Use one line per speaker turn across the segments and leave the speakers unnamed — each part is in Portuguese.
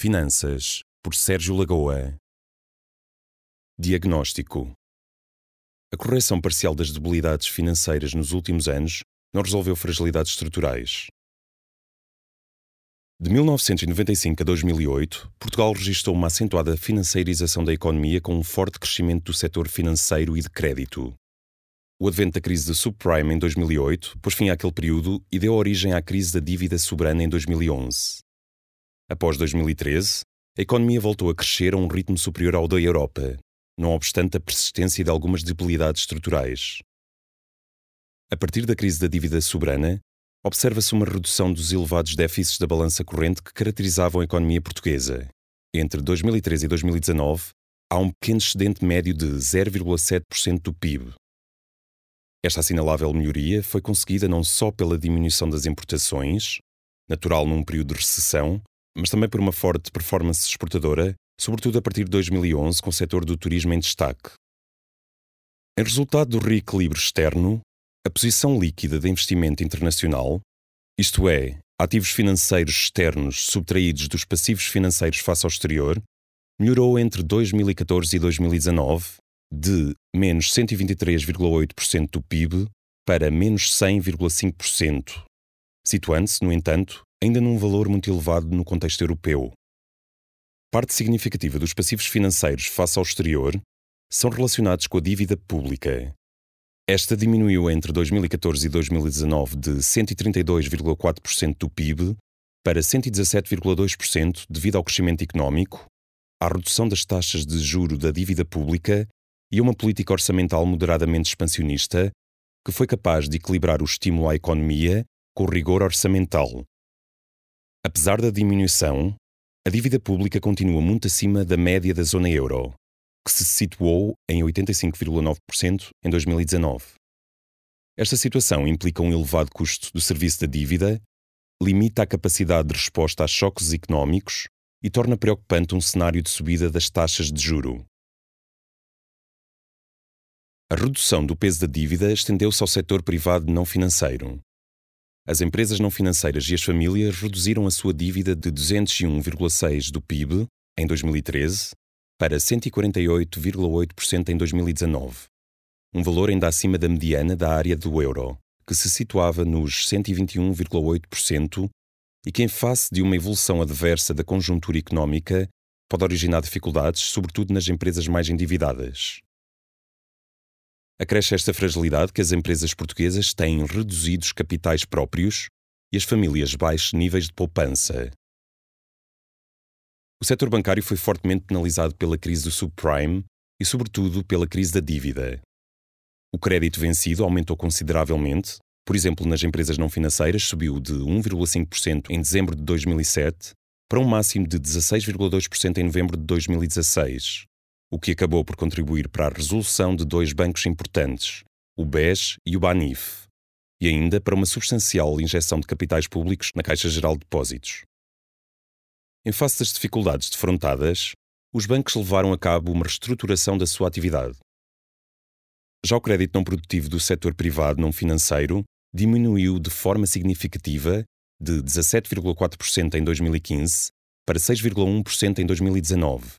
Finanças, por Sérgio Lagoa. Diagnóstico: A correção parcial das debilidades financeiras nos últimos anos não resolveu fragilidades estruturais. De 1995 a 2008, Portugal registrou uma acentuada financeirização da economia com um forte crescimento do setor financeiro e de crédito. O advento da crise do subprime em 2008 pôs fim àquele período e deu origem à crise da dívida soberana em 2011. Após 2013, a economia voltou a crescer a um ritmo superior ao da Europa, não obstante a persistência de algumas debilidades estruturais. A partir da crise da dívida soberana, observa-se uma redução dos elevados déficits da balança corrente que caracterizavam a economia portuguesa. Entre 2013 e 2019, há um pequeno excedente médio de 0,7% do PIB. Esta assinalável melhoria foi conseguida não só pela diminuição das importações, natural num período de recessão, mas também por uma forte performance exportadora, sobretudo a partir de 2011, com o setor do turismo em destaque. Em resultado do reequilíbrio externo, a posição líquida de investimento internacional, isto é, ativos financeiros externos subtraídos dos passivos financeiros face ao exterior, melhorou entre 2014 e 2019 de menos 123,8% do PIB para menos 100,5%, situando-se, no entanto, ainda num valor muito elevado no contexto europeu. Parte significativa dos passivos financeiros face ao exterior são relacionados com a dívida pública. Esta diminuiu entre 2014 e 2019 de 132,4% do PIB para 117,2% devido ao crescimento económico, à redução das taxas de juro da dívida pública e a uma política orçamental moderadamente expansionista que foi capaz de equilibrar o estímulo à economia com o rigor orçamental. Apesar da diminuição, a dívida pública continua muito acima da média da zona euro, que se situou em 85,9% em 2019. Esta situação implica um elevado custo do serviço da dívida, limita a capacidade de resposta a choques económicos e torna preocupante um cenário de subida das taxas de juro. A redução do peso da dívida estendeu-se ao setor privado não financeiro, as empresas não financeiras e as famílias reduziram a sua dívida de 201,6% do PIB em 2013 para 148,8% em 2019, um valor ainda acima da mediana da área do euro, que se situava nos 121,8% e que, em face de uma evolução adversa da conjuntura económica, pode originar dificuldades, sobretudo nas empresas mais endividadas. Acresce esta fragilidade que as empresas portuguesas têm reduzidos capitais próprios e as famílias baixos níveis de poupança. O setor bancário foi fortemente penalizado pela crise do subprime e, sobretudo, pela crise da dívida. O crédito vencido aumentou consideravelmente, por exemplo, nas empresas não financeiras subiu de 1,5% em dezembro de 2007 para um máximo de 16,2% em novembro de 2016 o que acabou por contribuir para a resolução de dois bancos importantes, o BES e o BANIF, e ainda para uma substancial injeção de capitais públicos na Caixa Geral de Depósitos. Em face das dificuldades defrontadas, os bancos levaram a cabo uma reestruturação da sua atividade. Já o crédito não produtivo do setor privado não financeiro diminuiu de forma significativa de 17,4% em 2015 para 6,1% em 2019,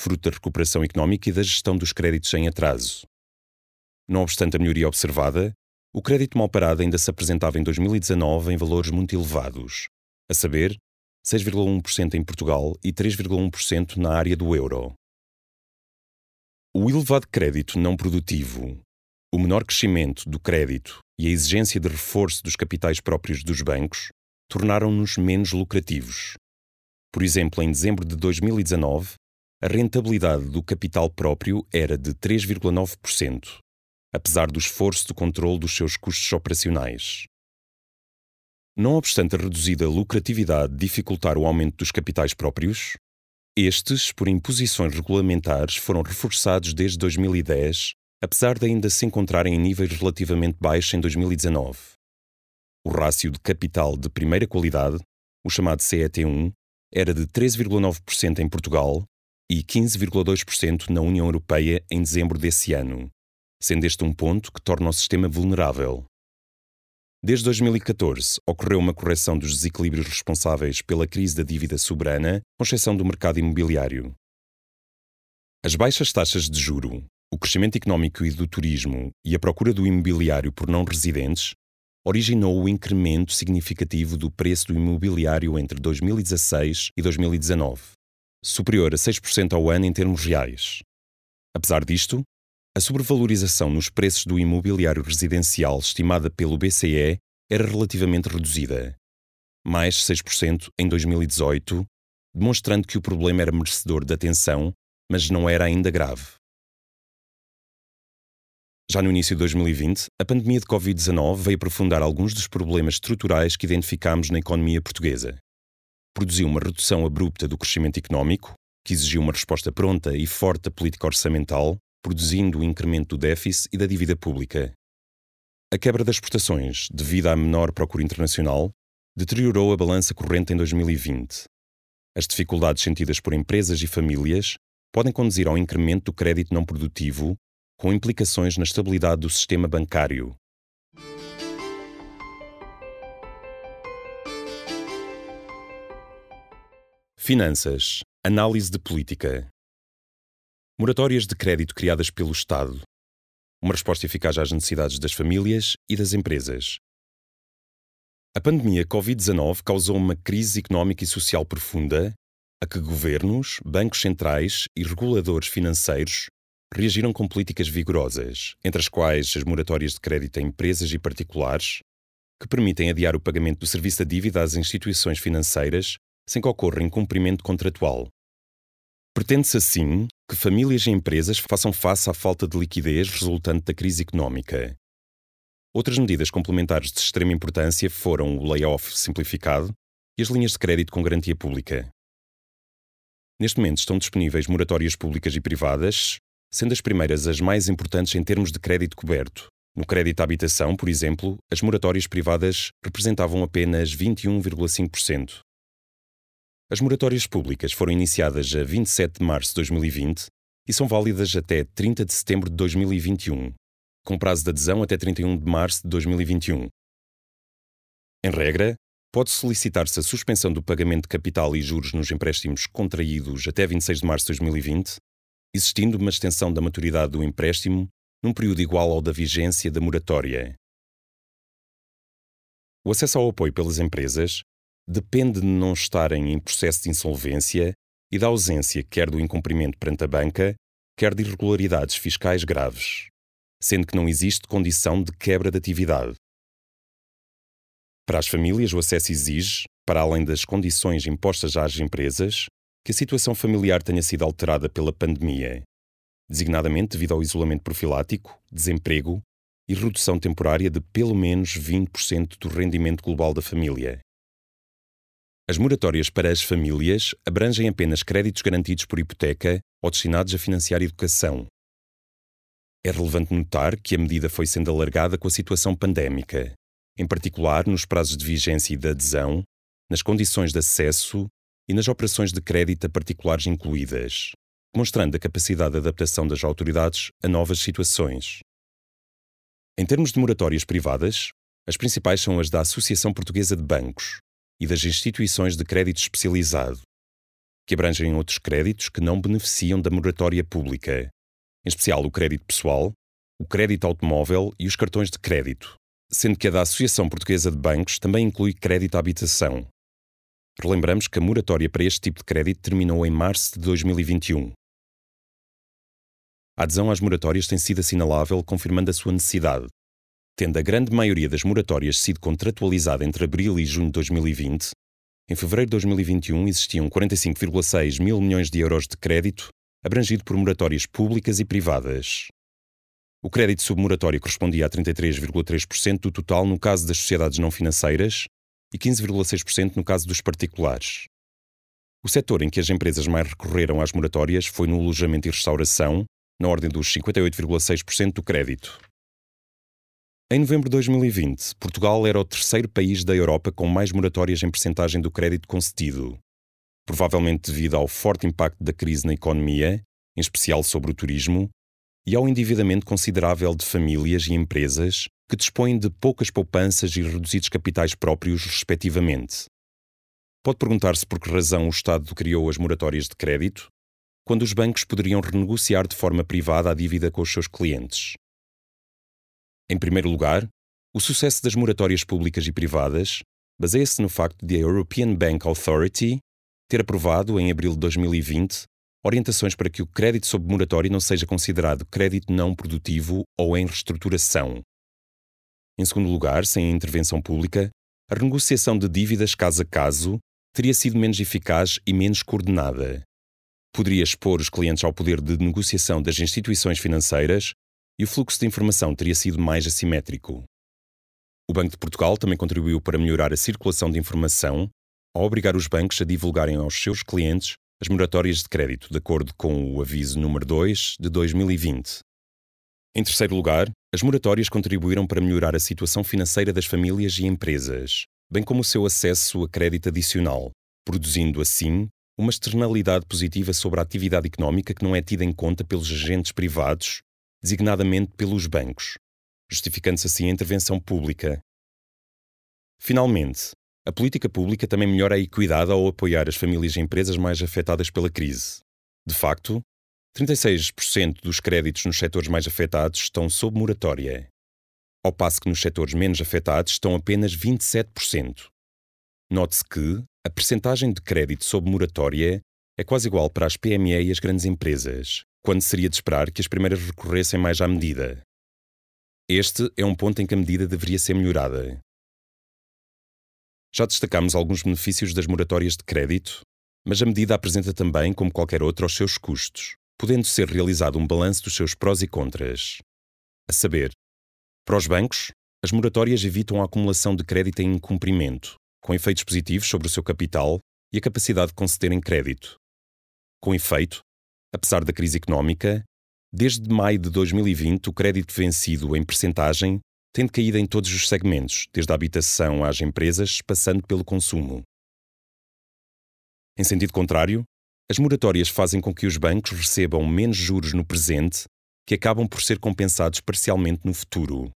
fruto da recuperação económica e da gestão dos créditos em atraso. Não obstante a melhoria observada, o crédito mal parado ainda se apresentava em 2019 em valores muito elevados, a saber, 6,1% em Portugal e 3,1% na área do euro. O elevado crédito não produtivo, o menor crescimento do crédito e a exigência de reforço dos capitais próprios dos bancos tornaram-nos menos lucrativos. Por exemplo, em dezembro de 2019, a rentabilidade do capital próprio era de 3,9%, apesar do esforço de controle dos seus custos operacionais. Não obstante a reduzida lucratividade dificultar o aumento dos capitais próprios, estes, por imposições regulamentares, foram reforçados desde 2010, apesar de ainda se encontrarem em níveis relativamente baixos em 2019. O rácio de capital de primeira qualidade, o chamado CET1, era de 13,9% em Portugal e 15,2% na União Europeia em dezembro desse ano, sendo este um ponto que torna o sistema vulnerável. Desde 2014, ocorreu uma correção dos desequilíbrios responsáveis pela crise da dívida soberana, com exceção do mercado imobiliário. As baixas taxas de juro, o crescimento económico e do turismo e a procura do imobiliário por não residentes originou o incremento significativo do preço do imobiliário entre 2016 e 2019, superior a 6% ao ano em termos reais. Apesar disto, a sobrevalorização nos preços do imobiliário residencial estimada pelo BCE era relativamente reduzida, mais 6% em 2018, demonstrando que o problema era merecedor de atenção, mas não era ainda grave. Já no início de 2020, a pandemia de Covid-19 veio aprofundar alguns dos problemas estruturais que identificámos na economia portuguesa. Produziu uma redução abrupta do crescimento económico, que exigiu uma resposta pronta e forte da política orçamental, produzindo o incremento do déficit e da dívida pública. A quebra das exportações, devido à menor procura internacional, deteriorou a balança corrente em 2020. As dificuldades sentidas por empresas e famílias podem conduzir ao incremento do crédito não produtivo, com implicações na estabilidade do sistema bancário. Finanças. Análise de política. Moratórias de crédito criadas pelo Estado. Uma resposta eficaz às necessidades das famílias e das empresas. A pandemia Covid-19 causou uma crise económica e social profunda a que governos, bancos centrais e reguladores financeiros reagiram com políticas vigorosas, entre as quais as moratórias de crédito a empresas e particulares, que permitem adiar o pagamento do serviço da dívida às instituições financeiras sem que ocorra incumprimento contratual. Pretende-se assim que famílias e empresas façam face à falta de liquidez resultante da crise económica. Outras medidas complementares de extrema importância foram o layoff simplificado e as linhas de crédito com garantia pública. Neste momento estão disponíveis moratórias públicas e privadas, sendo as primeiras as mais importantes em termos de crédito coberto. No crédito à habitação, por exemplo, as moratórias privadas representavam apenas 21,5%. As moratórias públicas foram iniciadas a 27 de março de 2020 e são válidas até 30 de setembro de 2021, com prazo de adesão até 31 de março de 2021. Em regra, pode solicitar-se a suspensão do pagamento de capital e juros nos empréstimos contraídos até 26 de março de 2020, existindo uma extensão da maturidade do empréstimo num período igual ao da vigência da moratória. O acesso ao apoio pelas empresas depende de não estarem em processo de insolvência e da ausência quer do incumprimento perante a banca, quer de irregularidades fiscais graves, sendo que não existe condição de quebra de atividade. Para as famílias, o acesso exige, para além das condições impostas às empresas, que a situação familiar tenha sido alterada pela pandemia, designadamente devido ao isolamento profilático, desemprego e redução temporária de pelo menos 20% do rendimento global da família. As moratórias para as famílias abrangem apenas créditos garantidos por hipoteca ou destinados a financiar educação. É relevante notar que a medida foi sendo alargada com a situação pandémica, em particular nos prazos de vigência e de adesão, nas condições de acesso e nas operações de crédito a particulares incluídas, mostrando a capacidade de adaptação das autoridades a novas situações. Em termos de moratórias privadas, as principais são as da Associação Portuguesa de Bancos, e das instituições de crédito especializado, que abrangem outros créditos que não beneficiam da moratória pública, em especial o crédito pessoal, o crédito automóvel e os cartões de crédito, sendo que a da Associação Portuguesa de Bancos também inclui crédito à habitação. Relembramos que a moratória para este tipo de crédito terminou em março de 2021. A adesão às moratórias tem sido assinalável, confirmando a sua necessidade, tendo a grande maioria das moratórias sido contratualizada entre abril e junho de 2020, em fevereiro de 2021 existiam 45,6 mil milhões de euros de crédito, abrangido por moratórias públicas e privadas. O crédito submoratório correspondia a 33,3% do total no caso das sociedades não financeiras e 15,6% no caso dos particulares. O setor em que as empresas mais recorreram às moratórias foi no alojamento e restauração, na ordem dos 58,6% do crédito. Em novembro de 2020, Portugal era o terceiro país da Europa com mais moratórias em percentagem do crédito concedido, provavelmente devido ao forte impacto da crise na economia, em especial sobre o turismo, e ao endividamento considerável de famílias e empresas que dispõem de poucas poupanças e reduzidos capitais próprios, respectivamente. Pode perguntar-se por que razão o Estado criou as moratórias de crédito, quando os bancos poderiam renegociar de forma privada a dívida com os seus clientes. Em primeiro lugar, o sucesso das moratórias públicas e privadas baseia-se no facto de a European Bank Authority ter aprovado, em abril de 2020, orientações para que o crédito sob moratório não seja considerado crédito não produtivo ou em reestruturação. Em segundo lugar, sem a intervenção pública, a renegociação de dívidas caso a caso teria sido menos eficaz e menos coordenada. Poderia expor os clientes ao poder de negociação das instituições financeiras e o fluxo de informação teria sido mais assimétrico. O Banco de Portugal também contribuiu para melhorar a circulação de informação ao obrigar os bancos a divulgarem aos seus clientes as moratórias de crédito, de acordo com o aviso número 2 de 2020. Em terceiro lugar, as moratórias contribuíram para melhorar a situação financeira das famílias e empresas, bem como o seu acesso a crédito adicional, produzindo assim uma externalidade positiva sobre a atividade económica que não é tida em conta pelos agentes privados designadamente pelos bancos, justificando-se assim a intervenção pública. Finalmente, a política pública também melhora a equidade ao apoiar as famílias e empresas mais afetadas pela crise. De facto, 36% dos créditos nos setores mais afetados estão sob moratória, ao passo que nos setores menos afetados estão apenas 27%. Note-se que a percentagem de crédito sob moratória é quase igual para as PME e as grandes empresas, quando seria de esperar que as primeiras recorressem mais à medida. Este é um ponto em que a medida deveria ser melhorada. Já destacamos alguns benefícios das moratórias de crédito, mas a medida apresenta também, como qualquer outra, os seus custos, podendo ser realizado um balanço dos seus prós e contras. A saber, para os bancos, as moratórias evitam a acumulação de crédito em incumprimento, com efeitos positivos sobre o seu capital e a capacidade de concederem crédito. Com efeito, Apesar da crise económica, desde maio de 2020 o crédito vencido em percentagem tem caído em todos os segmentos, desde a habitação às empresas, passando pelo consumo. Em sentido contrário, as moratórias fazem com que os bancos recebam menos juros no presente, que acabam por ser compensados parcialmente no futuro.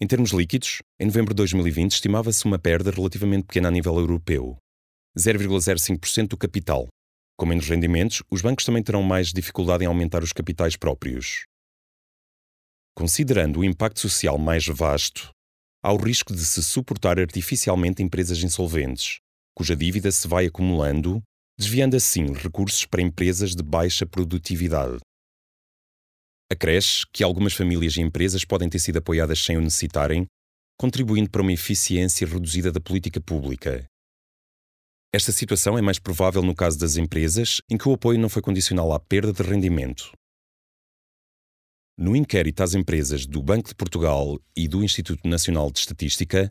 Em termos líquidos, em novembro de 2020 estimava-se uma perda relativamente pequena a nível europeu, 0,05% do capital, com menos rendimentos, os bancos também terão mais dificuldade em aumentar os capitais próprios. Considerando o impacto social mais vasto, há o risco de se suportar artificialmente empresas insolventes, cuja dívida se vai acumulando, desviando assim recursos para empresas de baixa produtividade. Acresce que algumas famílias e empresas podem ter sido apoiadas sem o necessitarem, contribuindo para uma eficiência reduzida da política pública, esta situação é mais provável no caso das empresas, em que o apoio não foi condicional à perda de rendimento. No inquérito às empresas do Banco de Portugal e do Instituto Nacional de Estatística,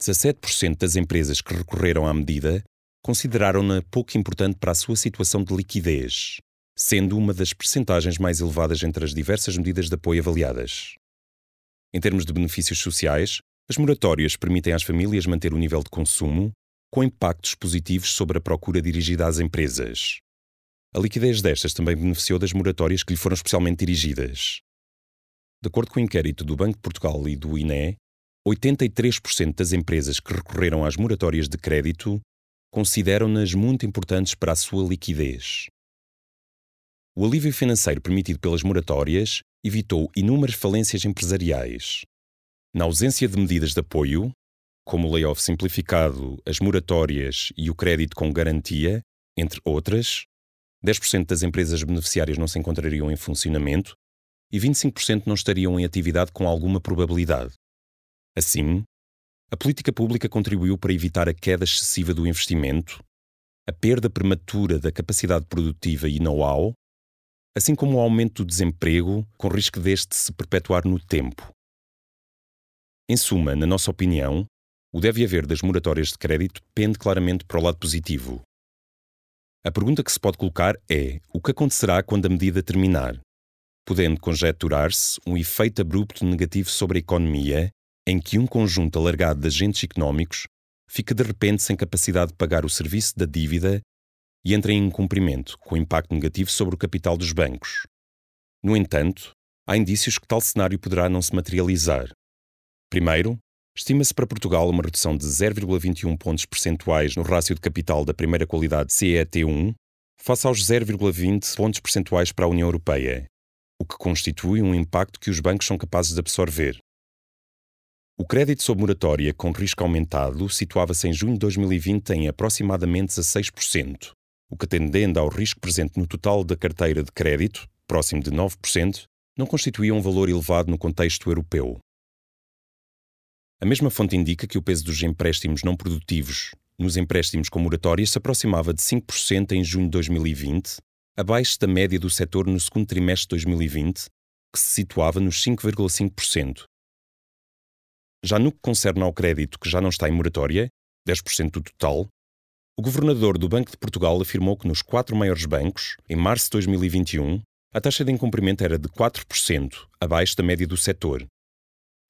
17% das empresas que recorreram à medida consideraram-na pouco importante para a sua situação de liquidez, sendo uma das percentagens mais elevadas entre as diversas medidas de apoio avaliadas. Em termos de benefícios sociais, as moratórias permitem às famílias manter o nível de consumo com impactos positivos sobre a procura dirigida às empresas. A liquidez destas também beneficiou das moratórias que lhe foram especialmente dirigidas. De acordo com o inquérito do Banco de Portugal e do INE, 83% das empresas que recorreram às moratórias de crédito consideram-nas muito importantes para a sua liquidez. O alívio financeiro permitido pelas moratórias evitou inúmeras falências empresariais. Na ausência de medidas de apoio, como o layoff simplificado, as moratórias e o crédito com garantia, entre outras, 10% das empresas beneficiárias não se encontrariam em funcionamento e 25% não estariam em atividade com alguma probabilidade. Assim, a política pública contribuiu para evitar a queda excessiva do investimento, a perda prematura da capacidade produtiva e know-how, assim como o aumento do desemprego, com risco deste se perpetuar no tempo. Em suma, na nossa opinião, o deve haver das moratórias de crédito pende claramente para o lado positivo. A pergunta que se pode colocar é: o que acontecerá quando a medida terminar? Podendo conjecturar-se um efeito abrupto negativo sobre a economia, em que um conjunto alargado de agentes económicos fica de repente sem capacidade de pagar o serviço da dívida e entra em incumprimento, com impacto negativo sobre o capital dos bancos. No entanto, há indícios que tal cenário poderá não se materializar. Primeiro, estima-se para Portugal uma redução de 0,21 pontos percentuais no rácio de capital da primeira qualidade CET1, face aos 0,20 pontos percentuais para a União Europeia, o que constitui um impacto que os bancos são capazes de absorver. O crédito sob moratória com risco aumentado situava-se em junho de 2020 em aproximadamente 16%, o que, atendendo ao risco presente no total da carteira de crédito, próximo de 9%, não constituía um valor elevado no contexto europeu. A mesma fonte indica que o peso dos empréstimos não produtivos nos empréstimos com moratória se aproximava de 5% em junho de 2020, abaixo da média do setor no segundo trimestre de 2020, que se situava nos 5,5%. Já no que concerne ao crédito que já não está em moratória, 10% do total, o governador do Banco de Portugal afirmou que nos quatro maiores bancos, em março de 2021, a taxa de incumprimento era de 4%, abaixo da média do setor.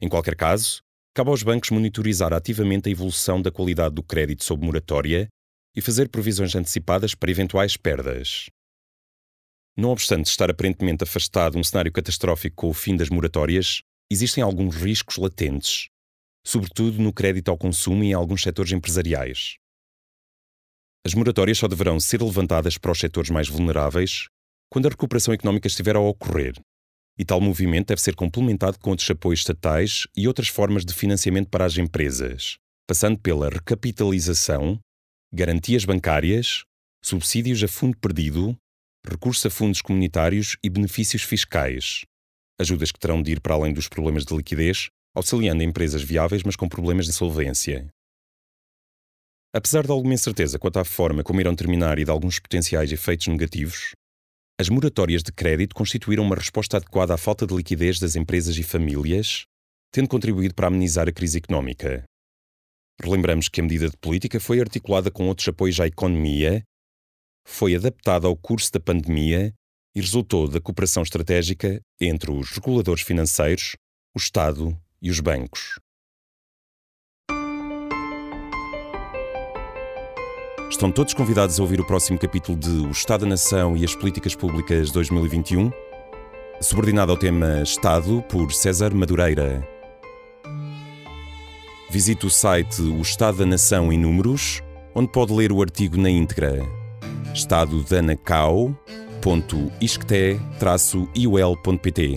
Em qualquer caso, cabe aos bancos monitorizar ativamente a evolução da qualidade do crédito sob moratória e fazer provisões antecipadas para eventuais perdas. Não obstante estar aparentemente afastado um cenário catastrófico com o fim das moratórias, existem alguns riscos latentes, sobretudo no crédito ao consumo e em alguns setores empresariais. As moratórias só deverão ser levantadas para os setores mais vulneráveis quando a recuperação económica estiver a ocorrer, e tal movimento deve ser complementado com outros apoios estatais e outras formas de financiamento para as empresas, passando pela recapitalização, garantias bancárias, subsídios a fundo perdido, recurso a fundos comunitários e benefícios fiscais. Ajudas que terão de ir para além dos problemas de liquidez auxiliando empresas viáveis, mas com problemas de solvência. Apesar de alguma incerteza quanto à forma como irão terminar e de alguns potenciais efeitos negativos, as moratórias de crédito constituíram uma resposta adequada à falta de liquidez das empresas e famílias, tendo contribuído para amenizar a crise económica. Relembramos que a medida de política foi articulada com outros apoios à economia, foi adaptada ao curso da pandemia e resultou da cooperação estratégica entre os reguladores financeiros, o Estado e os bancos. Estão todos convidados a ouvir o próximo capítulo de O Estado da Nação e as Políticas Públicas 2021, subordinado ao tema Estado, por César Madureira. Visite o site O Estado da Nação em Números, onde pode ler o artigo na íntegra. estadodanacau.isqueté-iol.pt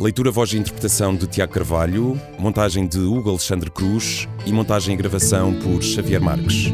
Leitura, voz e interpretação de Tiago Carvalho, montagem de Hugo Alexandre Cruz e montagem e gravação por Xavier Marques.